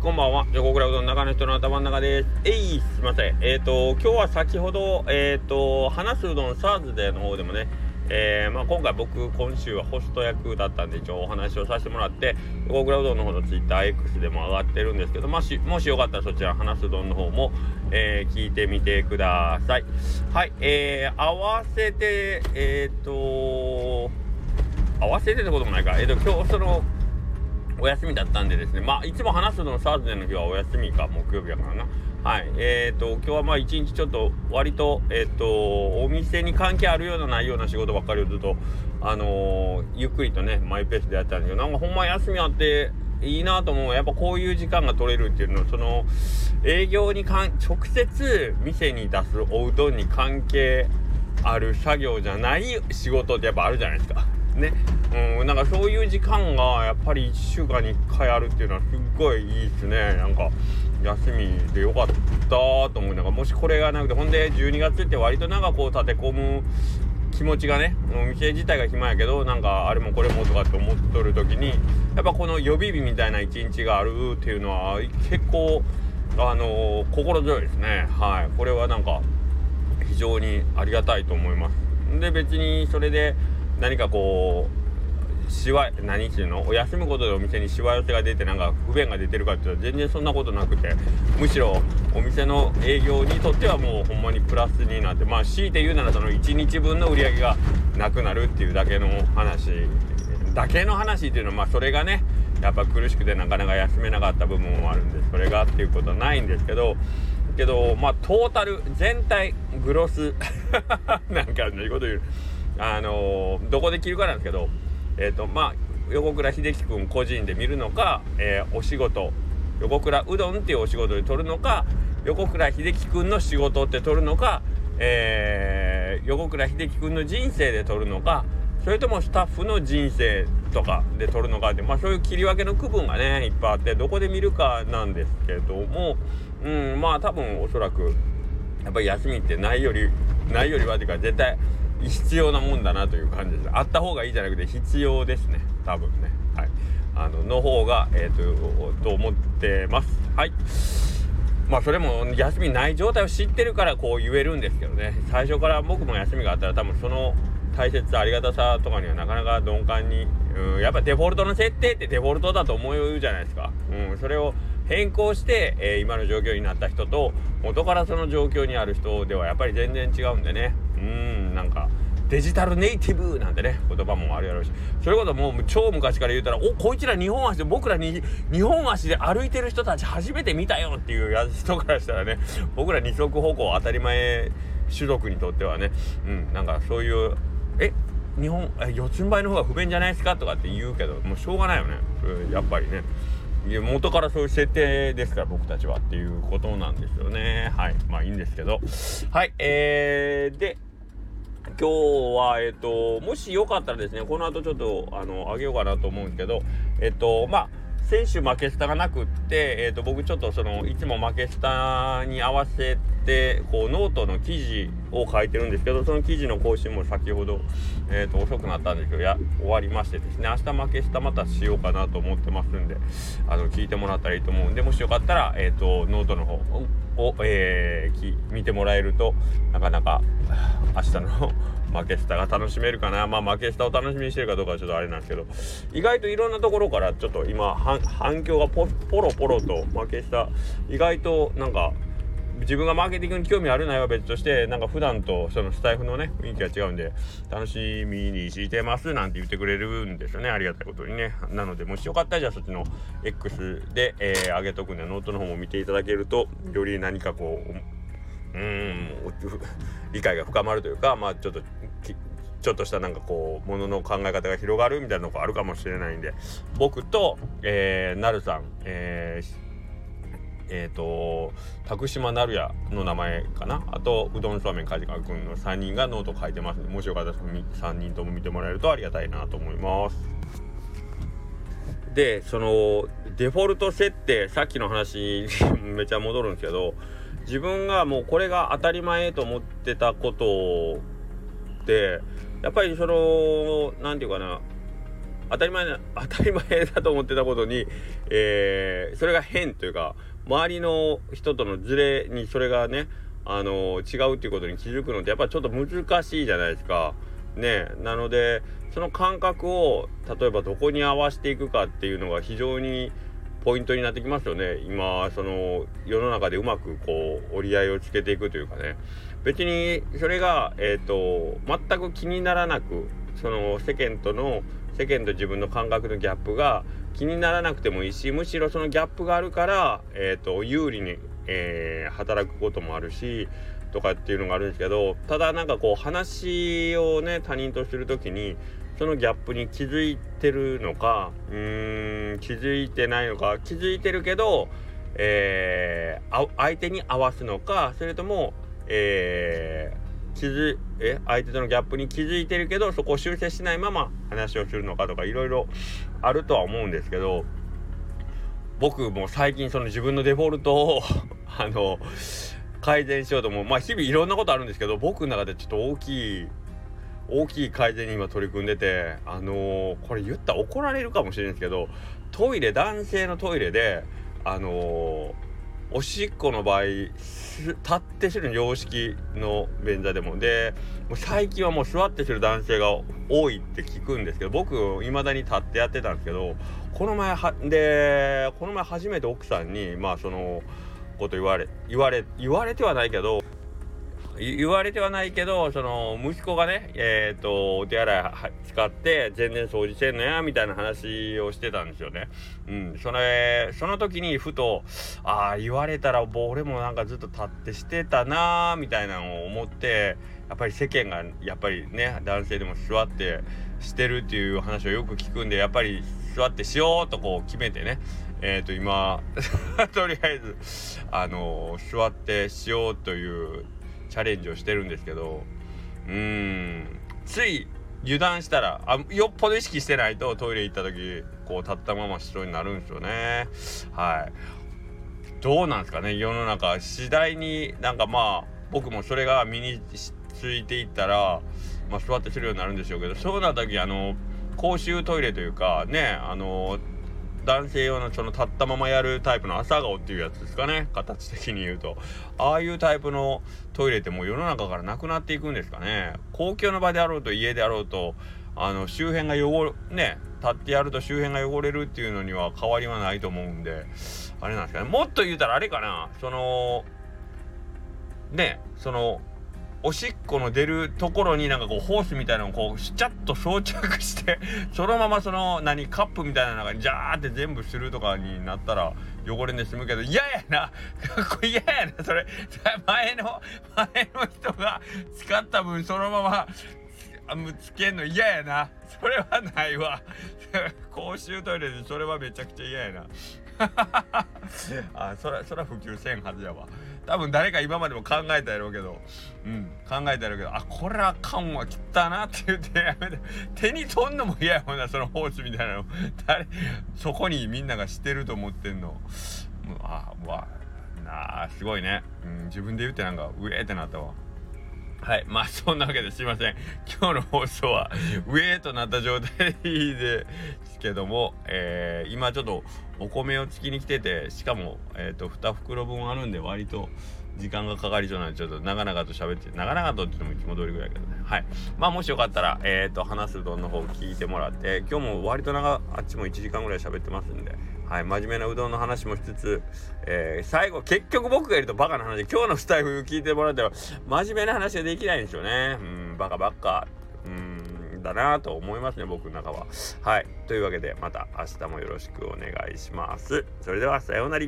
こんばんは。横倉うどん中の人の頭の中です。えい、すいません。えっ、ー、と、今日は先ほど、えっ、ー、と、話すうどんサーズデーの方でもね、えー、まあ、今回僕、今週はホスト役だったんで、一応お話をさせてもらって、横倉うどんの方の TwitterX でも上がってるんですけど、もし、もしよかったらそちら、話すうどんの方も、えー、聞いてみてください。はい、えー、合わせて、えっ、と合わせてってこともないか。えっ、と、今日、その、お休みだったんでですね、まあ、いつも話すのサーズデーの日はお休みか、木曜日やからな。はい。えっ、ー、と、今日はまあ一日ちょっと割と、えっ、ー、と、お店に関係あるようなないような仕事ばっかりをずっと、あのー、ゆっくりとね、マイペースでやったんですけど、なんかほんま休みあって、いいなと思うやっぱこういう時間が取れるっていうのはその営業にかん直接店に出すおうどんに関係ある作業じゃない仕事ってやっぱあるじゃないですか。ね。うんなんかそういう時間がやっぱり1週間に1回あるっていうのはすっごいいいっすね。なんか休みでよかったと思う。なんかもしこれがなくてほんで12月って割となんかこう立て込む気持ちがねお店自体が暇やけどなんかあれもこれもとかって思っとる時にやっぱこの予備日みたいな一日があるっていうのは結構あのー、心強いですね。はい。これはなんか非常にありがたいと思います。で別にそれで何かこうしわ何ていうの休むことでお店にしわ寄せが出てなんか不便が出てるかっていうと全然そんなことなくてむしろお店の営業にとってはもうほんまにプラスになってまあ強いて言うならその1日分の売り上げがなくなるっていうだけの話だけの話っていうのはまあそれがねやっぱ苦しくてなかなか休めなかった部分もあるんでそれがっていうことはないんですけどけどまあトータル全体グロス なんかそういこと言う。あの、どこで切るかなんですけど、え、ー、と、まあ、横倉秀樹君個人で見るのか、えー、お仕事、横倉うどんっていうお仕事で取るのか、横倉秀樹君の仕事って取るのか、えー、横倉秀樹君の人生で取るのか、それともスタッフの人生とかで撮るのかって、まあそういう切り分けの区分がね、いっぱいあって、どこで見るかなんですけども、うん、まあ多分おそらく、やっぱり休みってないより、ないよりはっていうか絶対必要なもんだなという感じです。あった方がいいじゃなくて必要ですね。多分ね。はい。あのの方がえっ、とと思ってます。はい。まあそれも休みない状態を知ってるからこう言えるんですけどね。最初から僕も休みがあったら多分その大切さありがたさとかにはなかなか鈍感に、うん、やっぱデフォルトの設定ってデフォルトだと思うじゃないですか、うん、それを変更して、えー、今の状況になった人と元からその状況にある人ではやっぱり全然違うんでね。うんなんかデジタルネイティブなんてね言葉もあるやろうし。それこそもう超昔から言うたらおこいつら日本足で僕らに日本足で歩いてる人たち初めて見たよっていう人からしたらね 僕ら二足歩行当たり前種族にとってはねうんなんかそういうえ日本え四つん這いの方が不便じゃないですかとかって言うけどもうしょうがないよね。やっぱりね。元からそういう設定ですから僕たちはっていうことなんですよね。はい。まあいいんですけど。はいえー、で今日は、えっ、と、もしよかったらですね、この後ちょっと、あの、あげようかなと思うんですけど、えっ、と、まあ、選手負けスタがなくって、えー、と僕ちょっとそのいつも負けスタに合わせてこうノートの記事を書いてるんですけどその記事の更新も先ほど、えー、と遅くなったんですけどや終わりましてですね明日マケスタまたしようかなと思ってますんであの聞いてもらったらいいと思うんでもしよかったら、えー、とノートの方を、えー、見てもらえるとなかなか明日の マケスタが楽しめるかな。まあマケスタを楽しみにしてるかどうかはちょっとあれなんですけど意外といろんなところからちょっと今反響がポロポロとマケスタ意外となんか自分がマーケティングに興味あるないは別としてなんか普段とそのスタエフのね雰囲気が違うんで楽しみにしてますなんて言ってくれるんですよね。ありがたいことにね。なのでもしよかったらじゃあそっちの X で、えー、上げとくんでノートの方も見ていただけるとより何かこううん理解が深まるというかまあちょっとちょっとしたなんかこうものの考え方が広がるみたいなのがあるかもしれないんで僕と、えー、なるさん、えーえーと、拓島なるやの名前かな？あとうどんそうめん梶川君の3人がノート書いてますのでもしよかったら3人とも見てもらえるとありがたいなと思います。でそのデフォルト設定さっきの話 めちゃ戻るんですけど自分がもうこれが当たり前と思ってたことってやっぱりその何て言うかな当たり前な 当たり前だと思ってたことに、えー、それが変というか周りの人とのズレにそれがねあの違うっていうことに気づくのってやっぱちょっと難しいじゃないですか。ねなのでその感覚を例えばどこに合わせていくかっていうのが非常にポイントになってきますよね今その世の中でうまくこう折り合いをつけていくというかね別にそれが、えーと、全く気にならなくその世間との世間と自分の感覚のギャップが気にならなくてもいいしむしろそのギャップがあるから、えーと、有利に、えー、働くこともあるしとかっていうのがあるんですけどただなんかこう話をね他人とする時にそのギャップに気づいてるのかうーん気づいてないのか気づいてるけど、えー、相手に合わすのかそれとも、えー、気づえ相手とのギャップに気づいてるけどそこを修正しないまま話をするのかとかいろいろあるとは思うんですけど僕も最近その自分のデフォルトを あの改善しようと思う。まあ日々いろんなことあるんですけど僕の中でちょっと大きい大きい改善に今取り組んでてあのー、これ言ったら怒られるかもしれないですけどトイレ男性のトイレであのー、おしっこの場合立ってする洋式の便座でも。で最近はもう座ってする男性が多いって聞くんですけど僕いまだに立ってやってたんですけどこの前はでこの前初めて奥さんにまあそのこと言われ言われ言われてはないけど言われてはないけどその息子がねえっ、ー、とお手洗い使って全然掃除してんのやみたいな話をしてたんですよね。うん、それその時にふとああ言われたら俺もなんかずっと立ってしてたなーみたいなのを思ってやっぱり世間がやっぱりね男性でも座ってしてるっていう話をよく聞くんでやっぱり座ってしようとこう決めてねえっ、ー、と 今とりあえずあのー、座ってしようというチャレンジをしてるんですけどうーんつい油断したらあよっぽど意識してないとトイレ行った時こう立ったまましそうになるんですよね。はい。どうなんですかね世の中。次第になんかまあ僕もそれが身についていったら、まあ、座ってするようになるんでしょうけどそうなった時あの公衆トイレというかねあの男性用のその立ったままやるタイプの朝顔っていうやつですかね。形的に言うと。ああいうタイプのトイレってもう世の中からなくなっていくんですかね。公共の場であろうと家であろうとあの周辺が汚れね立ってやると周辺が汚れるっていうのには変わりはないと思うんであれなんですかね。もっと言うたらあれかな。そのねそのおしっこの出るところになんかこうホースみたいなのをこうシャッと装着して そのままその何カップみたいなのがジャーって全部するとかになったら汚れんで済むけど嫌やな。これ嫌やなそれ。前の前の人が使った分そのままつけんの嫌やな。それはないわ。公衆トイレでそれはめちゃくちゃ嫌やな。あそらそら普及せんはずやわ。多分誰か今までも考えたやろうけど。うん考えたやろうけど。あこれあかんわ切ったなって言ってやめて手に取んのも嫌やもんなそのホースみたいなの。誰そこにみんながしてると思ってんの。あうわなあすごいね、うん、自分で言ってなんかうえってなったわ。はい。まあ、そんなわけですいません。今日の放送は、ウェーとなった状態ですけども、えー、今ちょっとお米をつきに来てて、しかも、えっ、ー、と、2袋分あるんで、割と時間がかかりそうなんで、ちょっと長々と喋って、長々とって言ってもいつも通りぐらいけどね。はい。まあ、もしよかったら、えっ、ー、と、話すうどんの方聞いてもらって、今日も割と長、あっちも1時間ぐらい喋ってますんで、はい、真面目なうどんの話もしつつ、えー、最後、結局僕がいるとバカな話、今日のスタイル聞いてもらったら、真面目な話ができないんですよね。うん、バカばっか。うん、だなと思いますね、僕の中は。はい。というわけで、また明日もよろしくお願いします。それでは、さようなら。